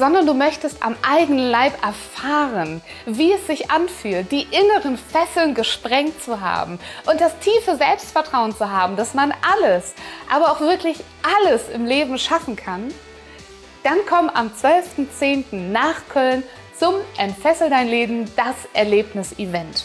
sondern du möchtest am eigenen Leib erfahren, wie es sich anfühlt, die inneren Fesseln gesprengt zu haben und das tiefe Selbstvertrauen zu haben, dass man alles, aber auch wirklich alles im Leben schaffen kann, dann komm am 12.10. nach Köln zum Entfessel dein Leben, das Erlebnis-Event.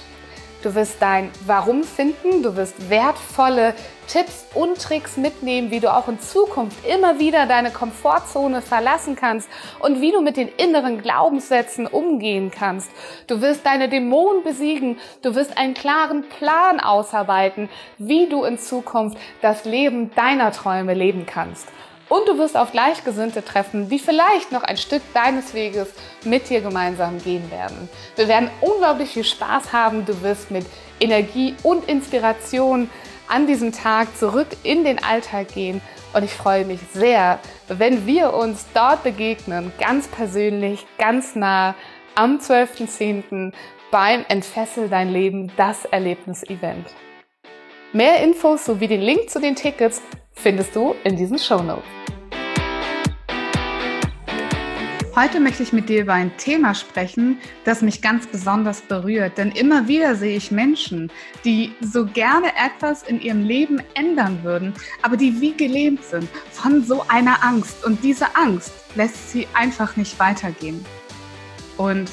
Du wirst dein Warum finden, du wirst wertvolle Tipps und Tricks mitnehmen, wie du auch in Zukunft immer wieder deine Komfortzone verlassen kannst und wie du mit den inneren Glaubenssätzen umgehen kannst. Du wirst deine Dämonen besiegen, du wirst einen klaren Plan ausarbeiten, wie du in Zukunft das Leben deiner Träume leben kannst. Und du wirst auf Gleichgesinnte treffen, die vielleicht noch ein Stück deines Weges mit dir gemeinsam gehen werden. Wir werden unglaublich viel Spaß haben. Du wirst mit Energie und Inspiration an diesem Tag zurück in den Alltag gehen. Und ich freue mich sehr, wenn wir uns dort begegnen, ganz persönlich, ganz nah am 12.10. beim Entfessel dein Leben, das Erlebnis-Event. Mehr Infos sowie den Link zu den Tickets findest du in diesen Show Notes. Heute möchte ich mit dir über ein Thema sprechen, das mich ganz besonders berührt. Denn immer wieder sehe ich Menschen, die so gerne etwas in ihrem Leben ändern würden, aber die wie gelähmt sind von so einer Angst. Und diese Angst lässt sie einfach nicht weitergehen. Und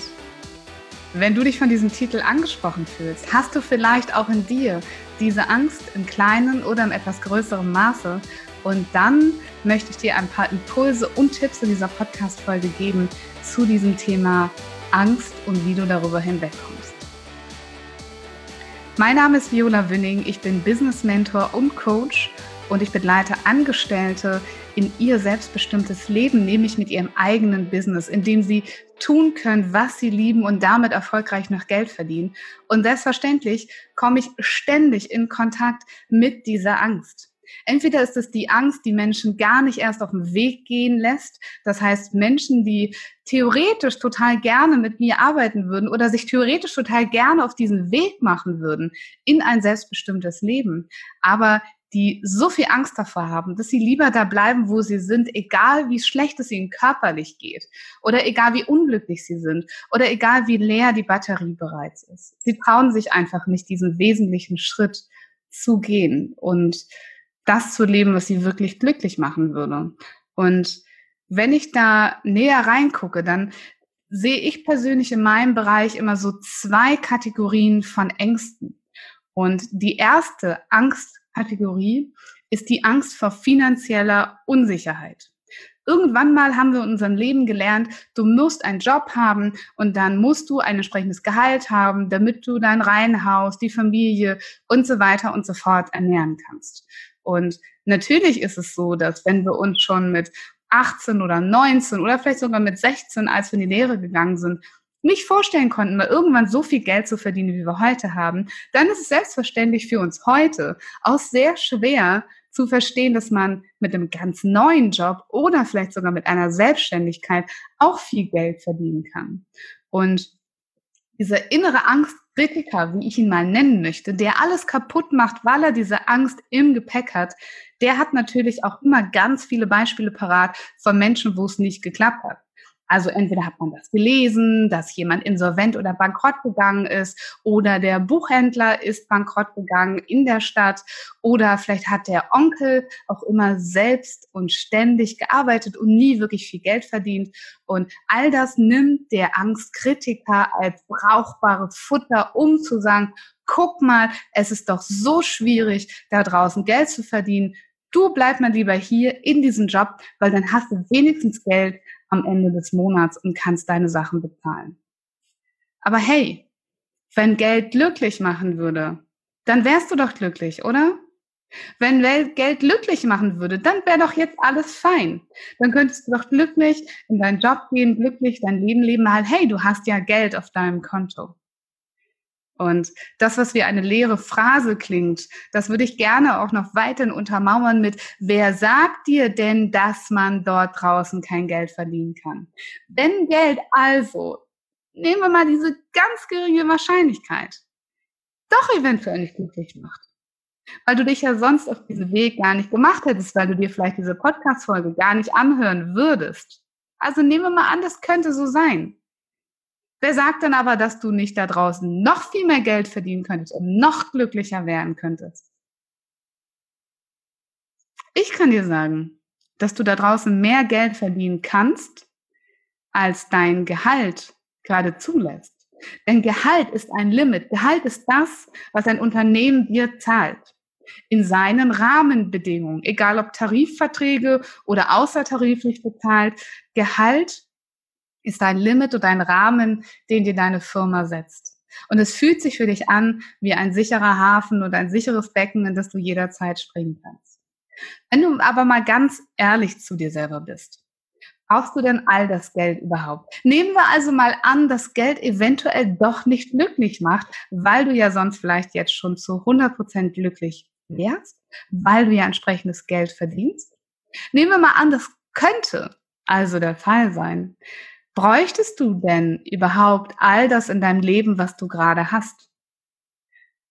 wenn du dich von diesem Titel angesprochen fühlst, hast du vielleicht auch in dir diese Angst im kleinen oder im etwas größeren Maße. Und dann möchte ich dir ein paar Impulse und Tipps in dieser Podcast-Folge geben zu diesem Thema Angst und wie du darüber hinwegkommst. Mein Name ist Viola Wünning, ich bin Business Mentor und Coach und ich begleite Angestellte in ihr selbstbestimmtes Leben, nämlich mit ihrem eigenen Business, in dem sie tun können, was sie lieben und damit erfolgreich noch Geld verdienen. Und selbstverständlich komme ich ständig in Kontakt mit dieser Angst. Entweder ist es die Angst, die Menschen gar nicht erst auf den Weg gehen lässt. Das heißt, Menschen, die theoretisch total gerne mit mir arbeiten würden oder sich theoretisch total gerne auf diesen Weg machen würden in ein selbstbestimmtes Leben, aber die so viel Angst davor haben, dass sie lieber da bleiben, wo sie sind, egal wie schlecht es ihnen körperlich geht oder egal wie unglücklich sie sind oder egal wie leer die Batterie bereits ist. Sie trauen sich einfach nicht, diesen wesentlichen Schritt zu gehen und das zu leben, was sie wirklich glücklich machen würde. Und wenn ich da näher reingucke, dann sehe ich persönlich in meinem Bereich immer so zwei Kategorien von Ängsten. Und die erste Angst Kategorie ist die Angst vor finanzieller Unsicherheit. Irgendwann mal haben wir in unserem Leben gelernt, du musst einen Job haben und dann musst du ein entsprechendes Gehalt haben, damit du dein Reihenhaus, die Familie und so weiter und so fort ernähren kannst. Und natürlich ist es so, dass wenn wir uns schon mit 18 oder 19 oder vielleicht sogar mit 16, als wir in die Lehre gegangen sind, nicht vorstellen konnten, mal irgendwann so viel Geld zu verdienen, wie wir heute haben, dann ist es selbstverständlich für uns heute auch sehr schwer zu verstehen, dass man mit einem ganz neuen Job oder vielleicht sogar mit einer Selbstständigkeit auch viel Geld verdienen kann. Und dieser innere Angstkritiker, wie ich ihn mal nennen möchte, der alles kaputt macht, weil er diese Angst im Gepäck hat, der hat natürlich auch immer ganz viele Beispiele parat von Menschen, wo es nicht geklappt hat. Also entweder hat man das gelesen, dass jemand insolvent oder bankrott gegangen ist oder der Buchhändler ist bankrott gegangen in der Stadt oder vielleicht hat der Onkel auch immer selbst und ständig gearbeitet und nie wirklich viel Geld verdient. Und all das nimmt der Angstkritiker als brauchbares Futter, um zu sagen, guck mal, es ist doch so schwierig, da draußen Geld zu verdienen. Du bleib mal lieber hier in diesem Job, weil dann hast du wenigstens Geld, am Ende des Monats und kannst deine Sachen bezahlen. Aber hey, wenn Geld glücklich machen würde, dann wärst du doch glücklich, oder? Wenn Geld glücklich machen würde, dann wäre doch jetzt alles fein. Dann könntest du doch glücklich in deinen Job gehen, glücklich dein Leben leben, weil hey, du hast ja Geld auf deinem Konto. Und das, was wie eine leere Phrase klingt, das würde ich gerne auch noch weiterhin untermauern mit, wer sagt dir denn, dass man dort draußen kein Geld verdienen kann? Wenn Geld also, nehmen wir mal diese ganz geringe Wahrscheinlichkeit, doch eventuell nicht glücklich macht, weil du dich ja sonst auf diesen Weg gar nicht gemacht hättest, weil du dir vielleicht diese Podcast-Folge gar nicht anhören würdest. Also nehmen wir mal an, das könnte so sein. Wer sagt dann aber, dass du nicht da draußen noch viel mehr Geld verdienen könntest und noch glücklicher werden könntest? Ich kann dir sagen, dass du da draußen mehr Geld verdienen kannst, als dein Gehalt gerade zulässt. Denn Gehalt ist ein Limit. Gehalt ist das, was ein Unternehmen dir zahlt. In seinen Rahmenbedingungen, egal ob Tarifverträge oder außertariflich bezahlt. Gehalt ist ein Limit oder ein Rahmen, den dir deine Firma setzt. Und es fühlt sich für dich an wie ein sicherer Hafen oder ein sicheres Becken, in das du jederzeit springen kannst. Wenn du aber mal ganz ehrlich zu dir selber bist, brauchst du denn all das Geld überhaupt? Nehmen wir also mal an, dass Geld eventuell doch nicht glücklich macht, weil du ja sonst vielleicht jetzt schon zu 100 Prozent glücklich wärst, weil du ja entsprechendes Geld verdienst. Nehmen wir mal an, das könnte also der Fall sein. Bräuchtest du denn überhaupt all das in deinem Leben, was du gerade hast?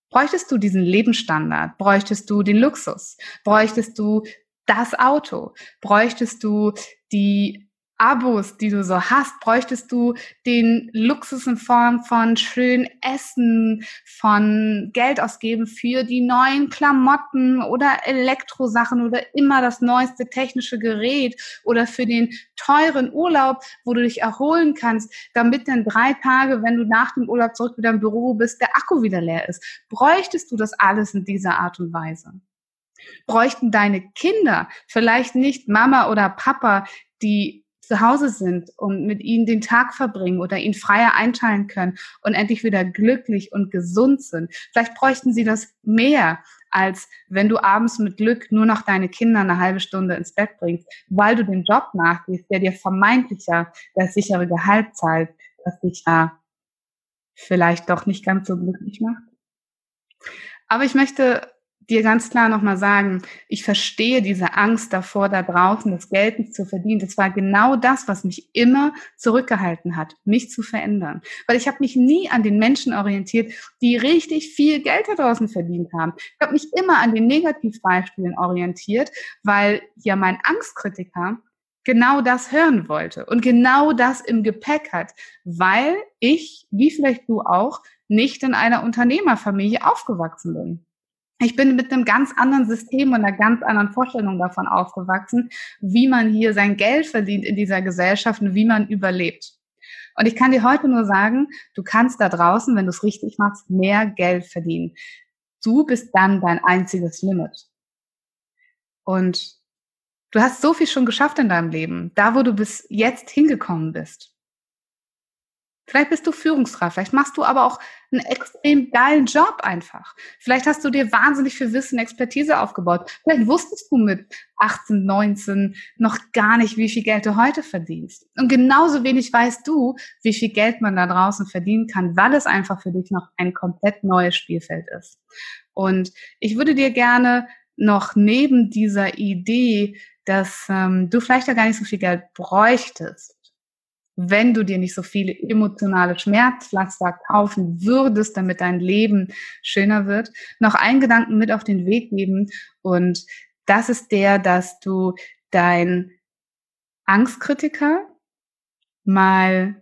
Bräuchtest du diesen Lebensstandard? Bräuchtest du den Luxus? Bräuchtest du das Auto? Bräuchtest du die Abos, die du so hast, bräuchtest du den Luxus in Form von schön Essen, von Geld ausgeben für die neuen Klamotten oder Elektrosachen oder immer das neueste technische Gerät oder für den teuren Urlaub, wo du dich erholen kannst, damit dann drei Tage, wenn du nach dem Urlaub zurück wieder im Büro bist, der Akku wieder leer ist. Bräuchtest du das alles in dieser Art und Weise? Bräuchten deine Kinder vielleicht nicht Mama oder Papa, die zu Hause sind und mit ihnen den Tag verbringen oder ihn freier einteilen können und endlich wieder glücklich und gesund sind. Vielleicht bräuchten sie das mehr, als wenn du abends mit Glück nur noch deine Kinder eine halbe Stunde ins Bett bringst, weil du den Job nachgehst, der dir vermeintlicher das sichere Gehalt zahlt, das dich ja vielleicht doch nicht ganz so glücklich macht. Aber ich möchte dir ganz klar nochmal sagen, ich verstehe diese Angst davor, da draußen das Geld nicht zu verdienen. Das war genau das, was mich immer zurückgehalten hat, mich zu verändern. Weil ich habe mich nie an den Menschen orientiert, die richtig viel Geld da draußen verdient haben. Ich habe mich immer an den Negativbeispielen orientiert, weil ja mein Angstkritiker genau das hören wollte und genau das im Gepäck hat, weil ich, wie vielleicht du auch, nicht in einer Unternehmerfamilie aufgewachsen bin. Ich bin mit einem ganz anderen System und einer ganz anderen Vorstellung davon aufgewachsen, wie man hier sein Geld verdient in dieser Gesellschaft und wie man überlebt. Und ich kann dir heute nur sagen, du kannst da draußen, wenn du es richtig machst, mehr Geld verdienen. Du bist dann dein einziges Limit. Und du hast so viel schon geschafft in deinem Leben, da wo du bis jetzt hingekommen bist. Vielleicht bist du Führungskraft, vielleicht machst du aber auch einen extrem geilen Job einfach. Vielleicht hast du dir wahnsinnig viel Wissen, Expertise aufgebaut. Vielleicht wusstest du mit 18, 19 noch gar nicht, wie viel Geld du heute verdienst. Und genauso wenig weißt du, wie viel Geld man da draußen verdienen kann, weil es einfach für dich noch ein komplett neues Spielfeld ist. Und ich würde dir gerne noch neben dieser Idee, dass ähm, du vielleicht ja gar nicht so viel Geld bräuchtest, wenn du dir nicht so viele emotionale Schmerzpflaster kaufen würdest, damit dein Leben schöner wird, noch einen Gedanken mit auf den Weg geben. Und das ist der, dass du dein Angstkritiker mal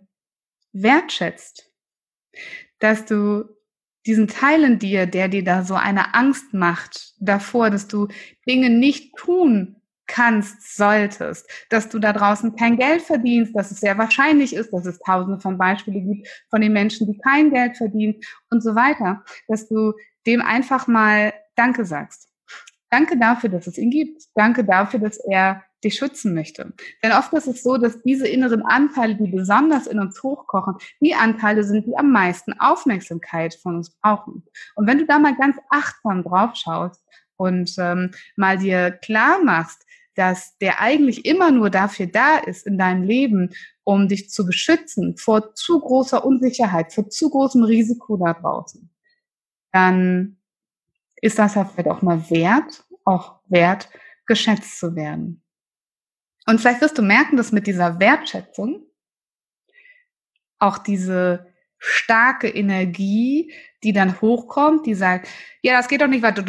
wertschätzt. Dass du diesen Teil in dir, der dir da so eine Angst macht davor, dass du Dinge nicht tun kannst, solltest, dass du da draußen kein Geld verdienst, dass es sehr wahrscheinlich ist, dass es tausende von Beispielen gibt von den Menschen, die kein Geld verdienen und so weiter, dass du dem einfach mal Danke sagst. Danke dafür, dass es ihn gibt. Danke dafür, dass er dich schützen möchte. Denn oft ist es so, dass diese inneren Anteile, die besonders in uns hochkochen, die Anteile sind, die am meisten Aufmerksamkeit von uns brauchen. Und wenn du da mal ganz achtsam drauf schaust und ähm, mal dir klar machst, dass der eigentlich immer nur dafür da ist in deinem Leben, um dich zu beschützen vor zu großer Unsicherheit, vor zu großem Risiko da draußen, dann ist das vielleicht auch mal wert, auch wert, geschätzt zu werden. Und vielleicht wirst du merken, dass mit dieser Wertschätzung auch diese starke Energie, die dann hochkommt, die sagt, ja, das geht doch nicht weiter,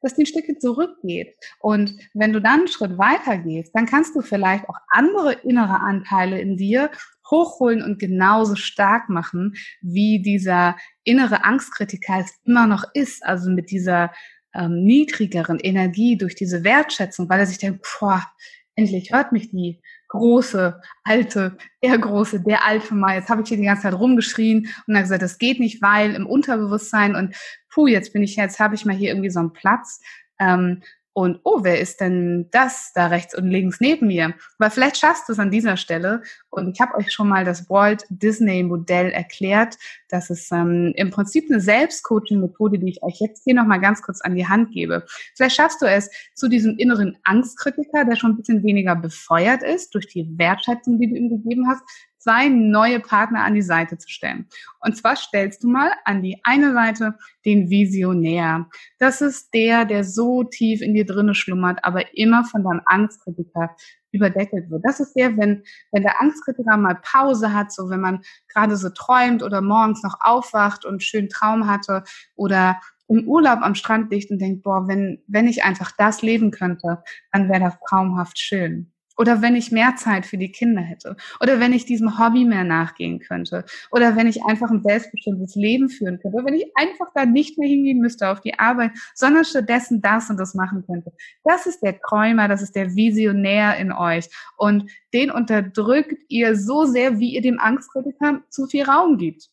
dass die ein Stückchen zurückgeht. Und wenn du dann einen Schritt weiter gehst, dann kannst du vielleicht auch andere innere Anteile in dir hochholen und genauso stark machen, wie dieser innere Angstkritiker es immer noch ist. Also mit dieser ähm, niedrigeren Energie durch diese Wertschätzung, weil er sich denkt, boah, endlich hört mich die große, alte, der große, der alte mal. Jetzt habe ich hier die ganze Zeit rumgeschrien und dann gesagt, das geht nicht, weil im Unterbewusstsein und puh, jetzt bin ich, jetzt habe ich mal hier irgendwie so einen Platz. Ähm, und oh, wer ist denn das da rechts und links neben mir? Weil vielleicht schaffst du es an dieser Stelle. Und ich habe euch schon mal das Walt Disney Modell erklärt. Das ist ähm, im Prinzip eine Selbstcoaching-Methode, die ich euch jetzt hier nochmal ganz kurz an die Hand gebe. Vielleicht schaffst du es zu diesem inneren Angstkritiker, der schon ein bisschen weniger befeuert ist durch die Wertschätzung, die du ihm gegeben hast, zwei neue Partner an die Seite zu stellen. Und zwar stellst du mal an die eine Seite den Visionär. Das ist der, der so tief in dir drinne schlummert, aber immer von deinem Angstkritiker überdeckelt wird. Das ist der, wenn, wenn der Angstkritiker mal Pause hat, so wenn man gerade so träumt oder morgens noch aufwacht und schönen Traum hatte oder im Urlaub am Strand liegt und denkt, boah, wenn, wenn ich einfach das leben könnte, dann wäre das traumhaft schön. Oder wenn ich mehr Zeit für die Kinder hätte. Oder wenn ich diesem Hobby mehr nachgehen könnte. Oder wenn ich einfach ein selbstbestimmtes Leben führen könnte. Oder wenn ich einfach da nicht mehr hingehen müsste auf die Arbeit, sondern stattdessen das und das machen könnte. Das ist der Träumer, das ist der Visionär in euch. Und den unterdrückt ihr so sehr, wie ihr dem Angstkritiker zu viel Raum gibt.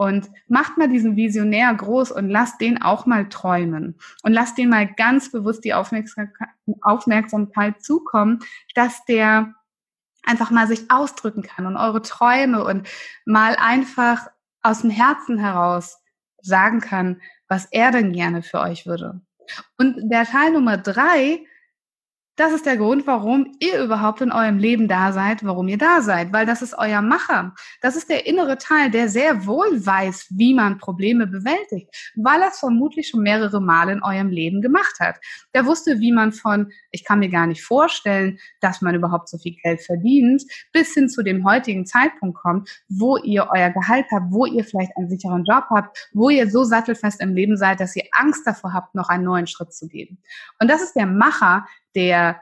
Und macht mal diesen Visionär groß und lasst den auch mal träumen. Und lasst den mal ganz bewusst die Aufmerksamkeit zukommen, dass der einfach mal sich ausdrücken kann und eure Träume und mal einfach aus dem Herzen heraus sagen kann, was er denn gerne für euch würde. Und der Teil Nummer drei das ist der Grund, warum ihr überhaupt in eurem Leben da seid, warum ihr da seid, weil das ist euer Macher. Das ist der innere Teil, der sehr wohl weiß, wie man Probleme bewältigt, weil er es vermutlich schon mehrere Male in eurem Leben gemacht hat. Der wusste, wie man von, ich kann mir gar nicht vorstellen, dass man überhaupt so viel Geld verdient, bis hin zu dem heutigen Zeitpunkt kommt, wo ihr euer Gehalt habt, wo ihr vielleicht einen sicheren Job habt, wo ihr so sattelfest im Leben seid, dass ihr Angst davor habt, noch einen neuen Schritt zu gehen. Und das ist der Macher, der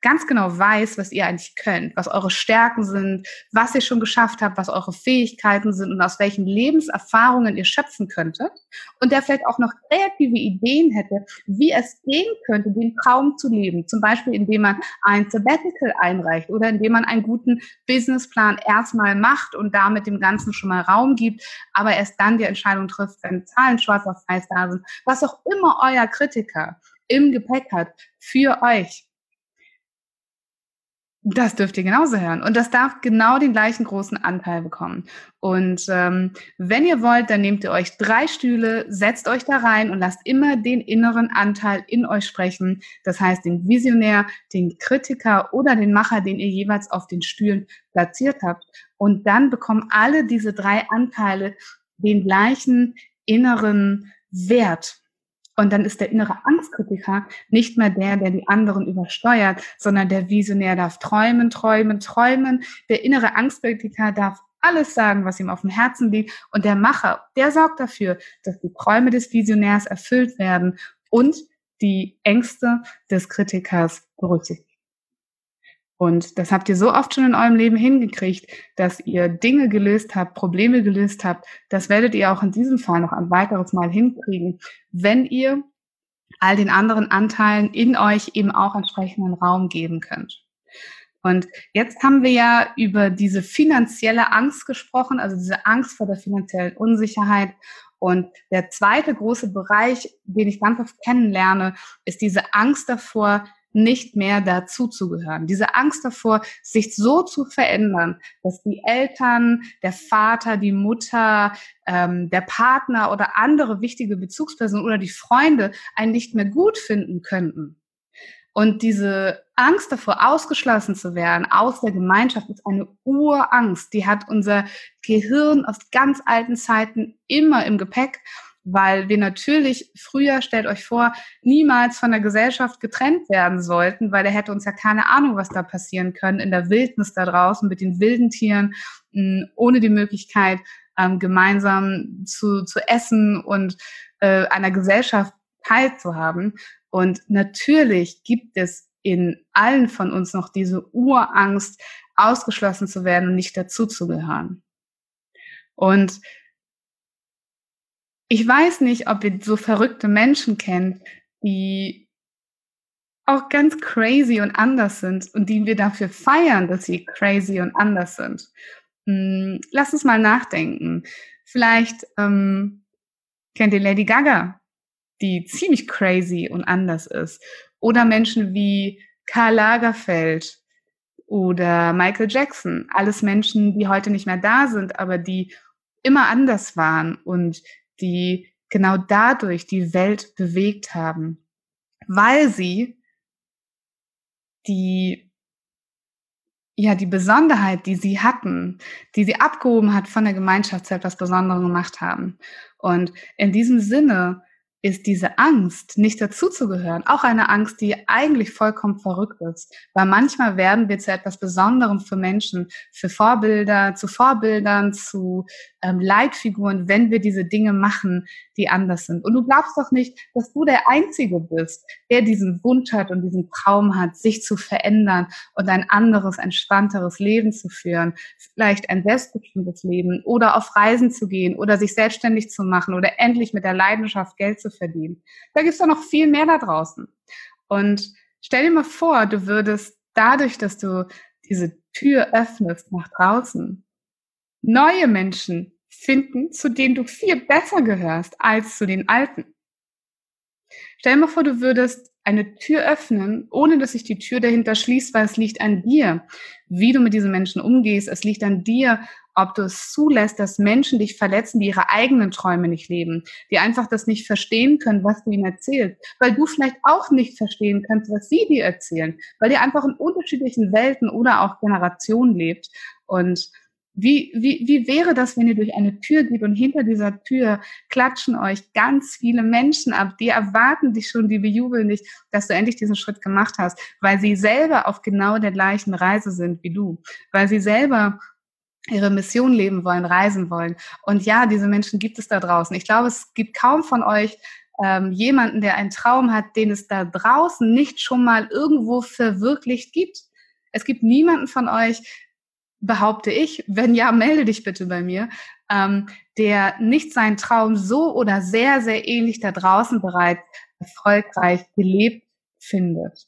ganz genau weiß, was ihr eigentlich könnt, was eure Stärken sind, was ihr schon geschafft habt, was eure Fähigkeiten sind und aus welchen Lebenserfahrungen ihr schöpfen könntet und der vielleicht auch noch kreative Ideen hätte, wie es gehen könnte, den Traum zu leben. Zum Beispiel, indem man ein Sabbatical einreicht oder indem man einen guten Businessplan erstmal macht und damit dem Ganzen schon mal Raum gibt, aber erst dann die Entscheidung trifft, wenn Zahlen schwarz auf weiß da sind. Was auch immer euer Kritiker im Gepäck hat für euch. Das dürft ihr genauso hören. Und das darf genau den gleichen großen Anteil bekommen. Und ähm, wenn ihr wollt, dann nehmt ihr euch drei Stühle, setzt euch da rein und lasst immer den inneren Anteil in euch sprechen. Das heißt, den Visionär, den Kritiker oder den Macher, den ihr jeweils auf den Stühlen platziert habt. Und dann bekommen alle diese drei Anteile den gleichen inneren Wert. Und dann ist der innere Angstkritiker nicht mehr der, der die anderen übersteuert, sondern der Visionär darf träumen, träumen, träumen. Der innere Angstkritiker darf alles sagen, was ihm auf dem Herzen liegt. Und der Macher, der sorgt dafür, dass die Träume des Visionärs erfüllt werden und die Ängste des Kritikers berücksichtigt. Und das habt ihr so oft schon in eurem Leben hingekriegt, dass ihr Dinge gelöst habt, Probleme gelöst habt. Das werdet ihr auch in diesem Fall noch ein weiteres Mal hinkriegen, wenn ihr all den anderen Anteilen in euch eben auch entsprechenden Raum geben könnt. Und jetzt haben wir ja über diese finanzielle Angst gesprochen, also diese Angst vor der finanziellen Unsicherheit. Und der zweite große Bereich, den ich ganz oft kennenlerne, ist diese Angst davor, nicht mehr dazuzugehören. Diese Angst davor, sich so zu verändern, dass die Eltern, der Vater, die Mutter, ähm, der Partner oder andere wichtige Bezugspersonen oder die Freunde einen nicht mehr gut finden könnten. Und diese Angst davor, ausgeschlossen zu werden aus der Gemeinschaft, ist eine Urangst. Die hat unser Gehirn aus ganz alten Zeiten immer im Gepäck weil wir natürlich früher, stellt euch vor, niemals von der Gesellschaft getrennt werden sollten, weil er hätte uns ja keine Ahnung, was da passieren können in der Wildnis da draußen mit den wilden Tieren, ohne die Möglichkeit, ähm, gemeinsam zu, zu essen und äh, einer Gesellschaft teilzuhaben. Und natürlich gibt es in allen von uns noch diese Urangst, ausgeschlossen zu werden und nicht dazuzugehören. Und ich weiß nicht, ob ihr so verrückte Menschen kennt, die auch ganz crazy und anders sind und die wir dafür feiern, dass sie crazy und anders sind. Hm, lass uns mal nachdenken. Vielleicht ähm, kennt ihr Lady Gaga, die ziemlich crazy und anders ist. Oder Menschen wie Karl Lagerfeld oder Michael Jackson. Alles Menschen, die heute nicht mehr da sind, aber die immer anders waren und die genau dadurch die Welt bewegt haben, weil sie die ja, die Besonderheit, die sie hatten, die sie abgehoben hat von der Gemeinschaft zu etwas Besonderem gemacht haben. Und in diesem Sinne ist diese Angst, nicht dazuzugehören, auch eine Angst, die eigentlich vollkommen verrückt ist. Weil manchmal werden wir zu etwas Besonderem für Menschen, für Vorbilder, zu Vorbildern, zu ähm, Leitfiguren, wenn wir diese Dinge machen, die anders sind. Und du glaubst doch nicht, dass du der Einzige bist, der diesen Wunsch hat und diesen Traum hat, sich zu verändern und ein anderes, entspannteres Leben zu führen. Vielleicht ein selbstbestimmtes Leben oder auf Reisen zu gehen oder sich selbstständig zu machen oder endlich mit der Leidenschaft Geld zu verdienen. Da gibt es doch noch viel mehr da draußen. Und stell dir mal vor, du würdest dadurch, dass du diese Tür öffnest nach draußen, neue Menschen finden, zu denen du viel besser gehörst als zu den alten. Stell dir mal vor, du würdest eine Tür öffnen, ohne dass sich die Tür dahinter schließt, weil es liegt an dir, wie du mit diesen Menschen umgehst. Es liegt an dir, ob du es zulässt, dass Menschen dich verletzen, die ihre eigenen Träume nicht leben, die einfach das nicht verstehen können, was du ihnen erzählst, weil du vielleicht auch nicht verstehen kannst, was sie dir erzählen, weil ihr einfach in unterschiedlichen Welten oder auch Generationen lebt. Und wie, wie, wie wäre das, wenn ihr durch eine Tür geht und hinter dieser Tür klatschen euch ganz viele Menschen ab, die erwarten dich schon, die bejubeln dich, dass du endlich diesen Schritt gemacht hast, weil sie selber auf genau der gleichen Reise sind wie du, weil sie selber ihre Mission leben wollen, reisen wollen. Und ja, diese Menschen gibt es da draußen. Ich glaube, es gibt kaum von euch ähm, jemanden, der einen Traum hat, den es da draußen nicht schon mal irgendwo verwirklicht gibt. Es gibt niemanden von euch, behaupte ich, wenn ja, melde dich bitte bei mir, ähm, der nicht seinen Traum so oder sehr, sehr ähnlich da draußen bereits erfolgreich gelebt findet.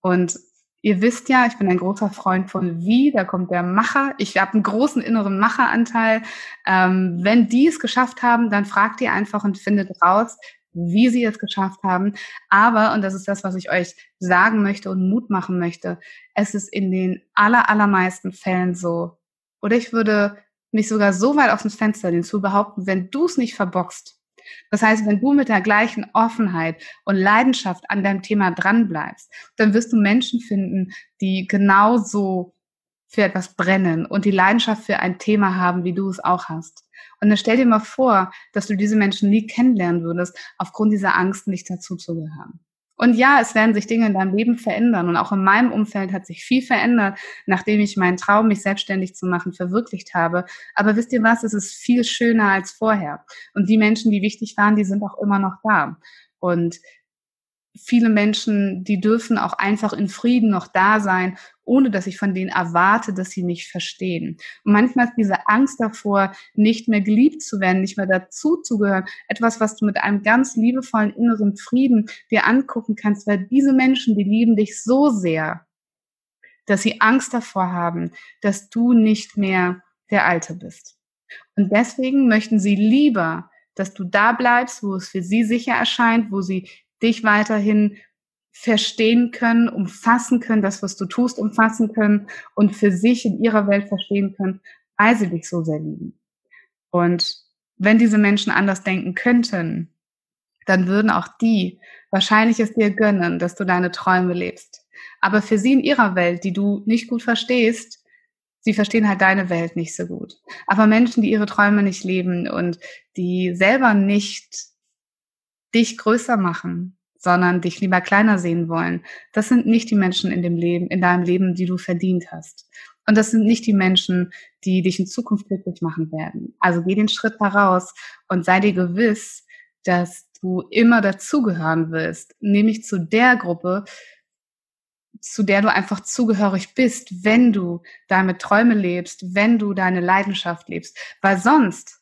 Und ihr wisst ja, ich bin ein großer Freund von wie, da kommt der Macher. Ich habe einen großen inneren Macheranteil. Ähm, wenn die es geschafft haben, dann fragt ihr einfach und findet raus, wie sie es geschafft haben. Aber, und das ist das, was ich euch sagen möchte und Mut machen möchte, es ist in den aller, allermeisten Fällen so, oder ich würde mich sogar so weit aus dem Fenster lehnen zu behaupten, wenn du es nicht verboxt, das heißt, wenn du mit der gleichen Offenheit und Leidenschaft an deinem Thema dranbleibst, dann wirst du Menschen finden, die genauso für etwas brennen und die Leidenschaft für ein Thema haben, wie du es auch hast. Und dann stell dir mal vor, dass du diese Menschen nie kennenlernen würdest, aufgrund dieser Angst nicht dazuzugehören. Und ja, es werden sich Dinge in deinem Leben verändern. Und auch in meinem Umfeld hat sich viel verändert, nachdem ich meinen Traum, mich selbstständig zu machen, verwirklicht habe. Aber wisst ihr was? Es ist viel schöner als vorher. Und die Menschen, die wichtig waren, die sind auch immer noch da. Und viele Menschen, die dürfen auch einfach in Frieden noch da sein, ohne dass ich von denen erwarte, dass sie mich verstehen. Und manchmal ist diese Angst davor, nicht mehr geliebt zu werden, nicht mehr dazu zu gehören, etwas, was du mit einem ganz liebevollen inneren Frieden dir angucken kannst, weil diese Menschen, die lieben dich so sehr, dass sie Angst davor haben, dass du nicht mehr der Alte bist. Und deswegen möchten sie lieber, dass du da bleibst, wo es für sie sicher erscheint, wo sie dich weiterhin verstehen können, umfassen können, das, was du tust, umfassen können und für sich in ihrer Welt verstehen können, weil sie dich so sehr lieben. Und wenn diese Menschen anders denken könnten, dann würden auch die wahrscheinlich es dir gönnen, dass du deine Träume lebst. Aber für sie in ihrer Welt, die du nicht gut verstehst, sie verstehen halt deine Welt nicht so gut. Aber Menschen, die ihre Träume nicht leben und die selber nicht dich größer machen, sondern dich lieber kleiner sehen wollen. Das sind nicht die Menschen in dem Leben, in deinem Leben, die du verdient hast. Und das sind nicht die Menschen, die dich in Zukunft glücklich machen werden. Also geh den Schritt heraus und sei dir gewiss, dass du immer dazugehören wirst, nämlich zu der Gruppe, zu der du einfach zugehörig bist, wenn du deine Träume lebst, wenn du deine Leidenschaft lebst. Weil sonst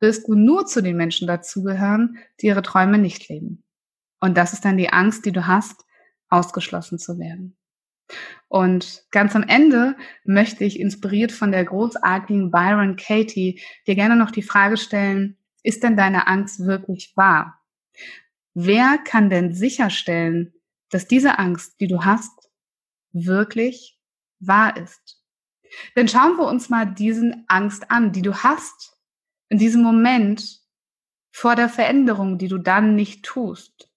wirst du nur zu den Menschen dazugehören, die ihre Träume nicht leben. Und das ist dann die Angst, die du hast, ausgeschlossen zu werden. Und ganz am Ende möchte ich, inspiriert von der großartigen Byron Katie, dir gerne noch die Frage stellen, ist denn deine Angst wirklich wahr? Wer kann denn sicherstellen, dass diese Angst, die du hast, wirklich wahr ist? Denn schauen wir uns mal diesen Angst an, die du hast, in diesem Moment vor der Veränderung, die du dann nicht tust.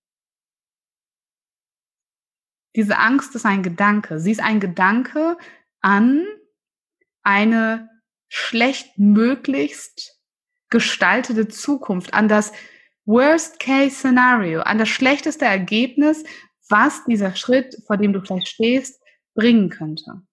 Diese Angst ist ein Gedanke. Sie ist ein Gedanke an eine schlechtmöglichst gestaltete Zukunft, an das Worst-Case-Szenario, an das schlechteste Ergebnis, was dieser Schritt, vor dem du vielleicht stehst, bringen könnte.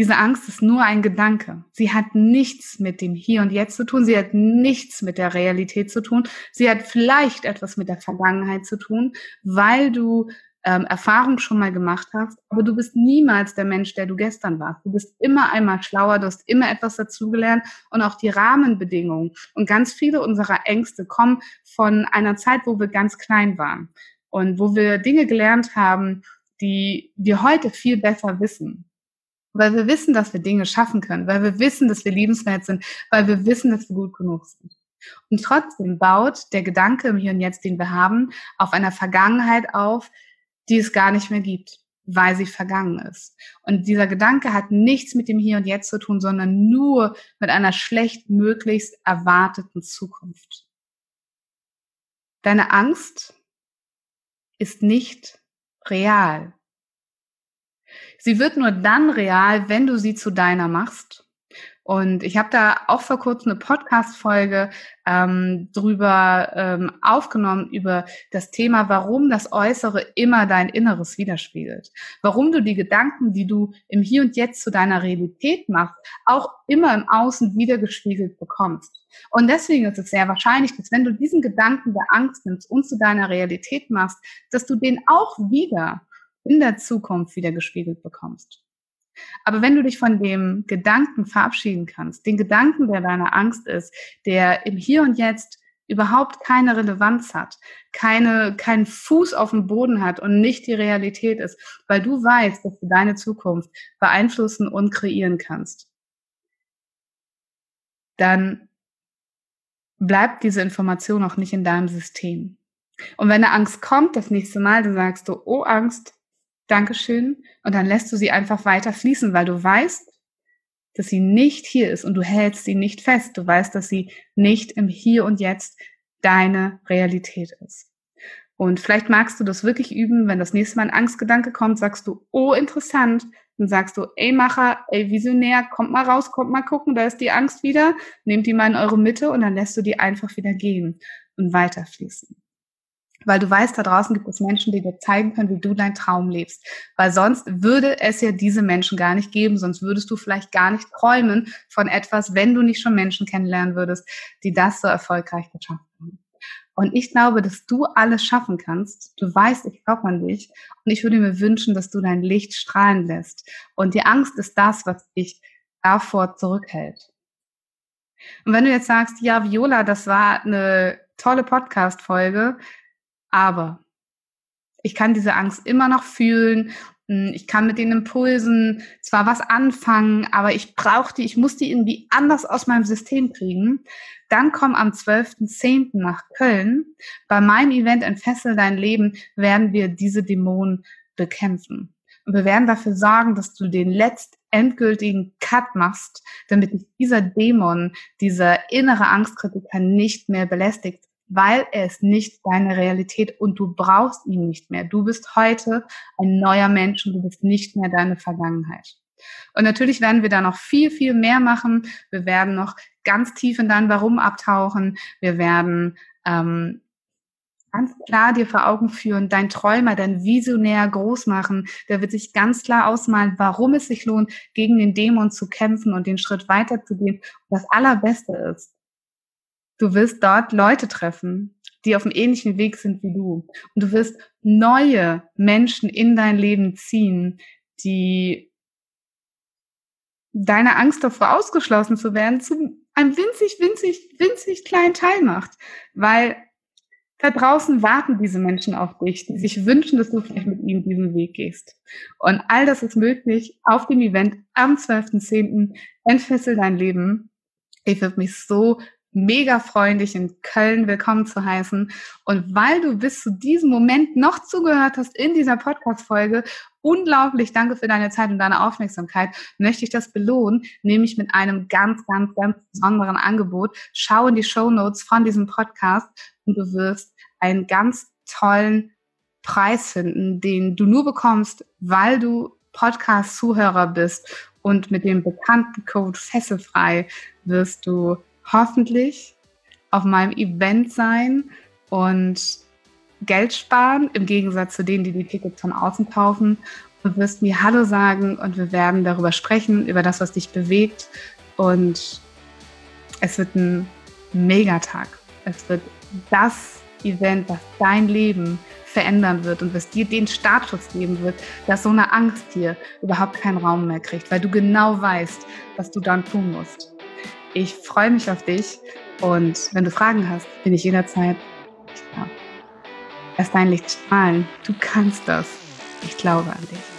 Diese Angst ist nur ein Gedanke. Sie hat nichts mit dem Hier und Jetzt zu tun. Sie hat nichts mit der Realität zu tun. Sie hat vielleicht etwas mit der Vergangenheit zu tun, weil du ähm, Erfahrung schon mal gemacht hast. Aber du bist niemals der Mensch, der du gestern warst. Du bist immer einmal schlauer. Du hast immer etwas dazugelernt und auch die Rahmenbedingungen. Und ganz viele unserer Ängste kommen von einer Zeit, wo wir ganz klein waren und wo wir Dinge gelernt haben, die wir heute viel besser wissen weil wir wissen, dass wir Dinge schaffen können, weil wir wissen, dass wir liebenswert sind, weil wir wissen, dass wir gut genug sind. Und trotzdem baut der Gedanke im Hier und Jetzt, den wir haben, auf einer Vergangenheit auf, die es gar nicht mehr gibt, weil sie vergangen ist. Und dieser Gedanke hat nichts mit dem Hier und Jetzt zu tun, sondern nur mit einer schlecht möglichst erwarteten Zukunft. Deine Angst ist nicht real. Sie wird nur dann real, wenn du sie zu deiner machst. Und ich habe da auch vor kurzem eine Podcast-Folge ähm, drüber ähm, aufgenommen über das Thema, warum das Äußere immer dein Inneres widerspiegelt. Warum du die Gedanken, die du im Hier und Jetzt zu deiner Realität machst, auch immer im Außen wiedergespiegelt bekommst. Und deswegen ist es sehr wahrscheinlich, dass wenn du diesen Gedanken der Angst nimmst und zu deiner Realität machst, dass du den auch wieder in der Zukunft wieder gespiegelt bekommst. Aber wenn du dich von dem Gedanken verabschieden kannst, den Gedanken, der deine Angst ist, der im Hier und Jetzt überhaupt keine Relevanz hat, keine, keinen Fuß auf dem Boden hat und nicht die Realität ist, weil du weißt, dass du deine Zukunft beeinflussen und kreieren kannst, dann bleibt diese Information auch nicht in deinem System. Und wenn eine Angst kommt, das nächste Mal, dann sagst du, oh Angst, Dankeschön. Und dann lässt du sie einfach weiter fließen, weil du weißt, dass sie nicht hier ist und du hältst sie nicht fest. Du weißt, dass sie nicht im Hier und Jetzt deine Realität ist. Und vielleicht magst du das wirklich üben, wenn das nächste Mal ein Angstgedanke kommt, sagst du, oh, interessant. Dann sagst du, ey Macher, ey Visionär, kommt mal raus, kommt mal gucken, da ist die Angst wieder. Nehmt die mal in eure Mitte und dann lässt du die einfach wieder gehen und weiterfließen. Weil du weißt, da draußen gibt es Menschen, die dir zeigen können, wie du deinen Traum lebst. Weil sonst würde es ja diese Menschen gar nicht geben, sonst würdest du vielleicht gar nicht träumen von etwas, wenn du nicht schon Menschen kennenlernen würdest, die das so erfolgreich geschafft haben. Und ich glaube, dass du alles schaffen kannst. Du weißt, ich glaube an dich. Und ich würde mir wünschen, dass du dein Licht strahlen lässt. Und die Angst ist das, was dich davor zurückhält. Und wenn du jetzt sagst, ja, Viola, das war eine tolle Podcast-Folge, aber Ich kann diese Angst immer noch fühlen. Hm, ich kann mit den Impulsen zwar was anfangen, aber ich brauche die, ich muss die irgendwie anders aus meinem System kriegen. Dann komm am 12.10. nach Köln. Bei meinem Event Entfessel dein Leben werden wir diese Dämonen bekämpfen. Und wir werden dafür sorgen, dass du den letztendgültigen Cut machst, damit dieser Dämon, dieser innere Angstkritiker nicht mehr belästigt, weil er ist nicht deine Realität und du brauchst ihn nicht mehr. Du bist heute ein neuer Mensch und du bist nicht mehr deine Vergangenheit. Und natürlich werden wir da noch viel, viel mehr machen. Wir werden noch ganz tief in dein Warum abtauchen. Wir werden ähm, ganz klar dir vor Augen führen, dein Träumer, dein Visionär groß machen. Der wird sich ganz klar ausmalen, warum es sich lohnt, gegen den Dämon zu kämpfen und den Schritt weiterzugehen. Und das Allerbeste ist, du wirst dort Leute treffen, die auf dem ähnlichen Weg sind wie du. Und du wirst neue Menschen in dein Leben ziehen, die deine Angst davor ausgeschlossen zu werden, zu einem winzig, winzig, winzig kleinen Teil macht. Weil da draußen warten diese Menschen auf dich, die sich wünschen, dass du vielleicht mit ihnen diesen Weg gehst. Und all das ist möglich auf dem Event am 12.10. Entfessel dein Leben. Ich würde mich so mega freuen, dich in Köln willkommen zu heißen. Und weil du bis zu diesem Moment noch zugehört hast in dieser Podcast-Folge, unglaublich danke für deine Zeit und deine Aufmerksamkeit, möchte ich das belohnen, nämlich mit einem ganz, ganz, ganz besonderen Angebot. Schau in die Show Notes von diesem Podcast und du wirst einen ganz tollen Preis finden, den du nur bekommst, weil du Podcast-Zuhörer bist und mit dem bekannten Code Fesselfrei wirst du hoffentlich auf meinem Event sein und Geld sparen, im Gegensatz zu denen, die die Tickets von außen kaufen. Du wirst mir Hallo sagen und wir werden darüber sprechen, über das, was dich bewegt. Und es wird ein Megatag. Es wird das Event, was dein Leben verändern wird und was dir den Startschuss geben wird, dass so eine Angst hier überhaupt keinen Raum mehr kriegt, weil du genau weißt, was du dann tun musst. Ich freue mich auf dich und wenn du Fragen hast, bin ich jederzeit. Ja, lass dein Licht strahlen. Du kannst das. Ich glaube an dich.